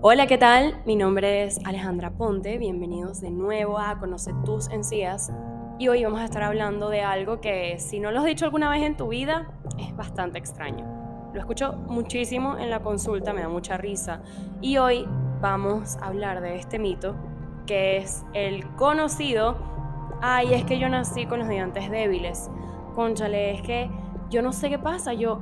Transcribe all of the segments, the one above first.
Hola, ¿qué tal? Mi nombre es Alejandra Ponte, bienvenidos de nuevo a Conoce tus encías y hoy vamos a estar hablando de algo que si no lo has dicho alguna vez en tu vida es bastante extraño. Lo escucho muchísimo en la consulta, me da mucha risa y hoy vamos a hablar de este mito que es el conocido, ay, es que yo nací con los dientes débiles. Conchale, es que yo no sé qué pasa, yo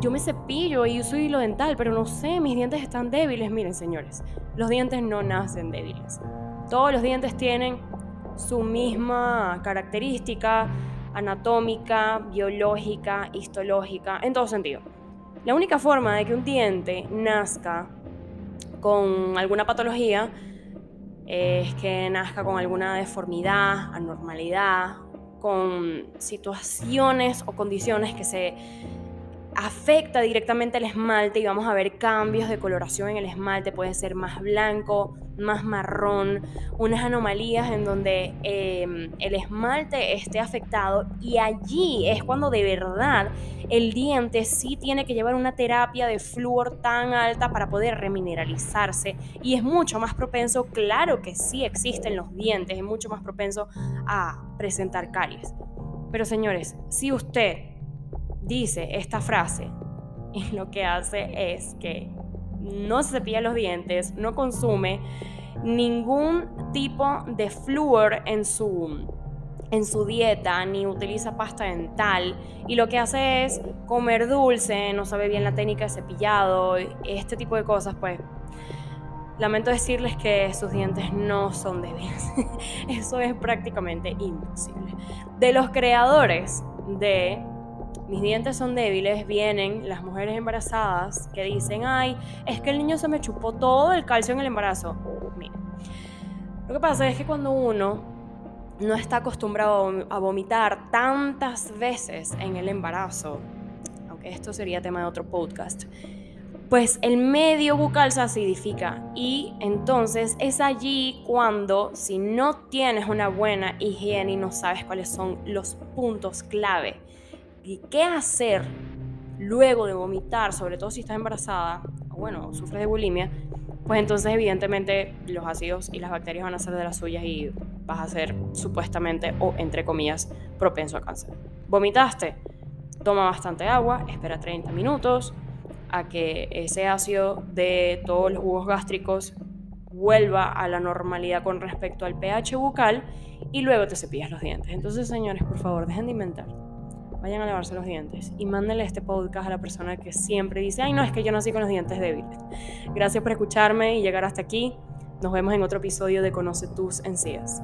yo me cepillo y uso hilo dental, pero no sé, mis dientes están débiles. Miren, señores, los dientes no nacen débiles. Todos los dientes tienen su misma característica anatómica, biológica, histológica, en todo sentido. La única forma de que un diente nazca con alguna patología es que nazca con alguna deformidad, anormalidad, con situaciones o condiciones que se afecta directamente el esmalte y vamos a ver cambios de coloración en el esmalte, puede ser más blanco, más marrón, unas anomalías en donde em, el esmalte esté afectado. Y allí es cuando de verdad el diente sí tiene que llevar una terapia de flúor tan alta para poder remineralizarse. Y es mucho más propenso, claro que sí existen los dientes, es mucho más propenso a presentar caries. Pero señores, si usted dice esta frase y lo que hace es que no se cepilla los dientes, no consume ningún tipo de flúor en su, en su dieta, ni utiliza pasta dental, y lo que hace es comer dulce, no sabe bien la técnica de cepillado, este tipo de cosas, pues lamento decirles que sus dientes no son débiles. Eso es prácticamente imposible. De los creadores de mis dientes son débiles, vienen las mujeres embarazadas que dicen, ay, es que el niño se me chupó todo el calcio en el embarazo. Miren, lo que pasa es que cuando uno no está acostumbrado a vomitar tantas veces en el embarazo, aunque esto sería tema de otro podcast, pues el medio bucal se acidifica y entonces es allí cuando si no tienes una buena higiene y no sabes cuáles son los puntos clave y qué hacer luego de vomitar, sobre todo si estás embarazada, o bueno, sufres de bulimia, pues entonces evidentemente los ácidos y las bacterias van a ser de las suyas y vas a ser supuestamente o entre comillas propenso a cáncer. ¿Vomitaste? Toma bastante agua, espera 30 minutos a que ese ácido de todos los jugos gástricos vuelva a la normalidad con respecto al pH bucal y luego te cepillas los dientes. Entonces, señores, por favor, dejen de inventar vayan a lavarse los dientes y mándenle este podcast a la persona que siempre dice, ay no, es que yo nací con los dientes débiles. Gracias por escucharme y llegar hasta aquí. Nos vemos en otro episodio de Conoce tus encías.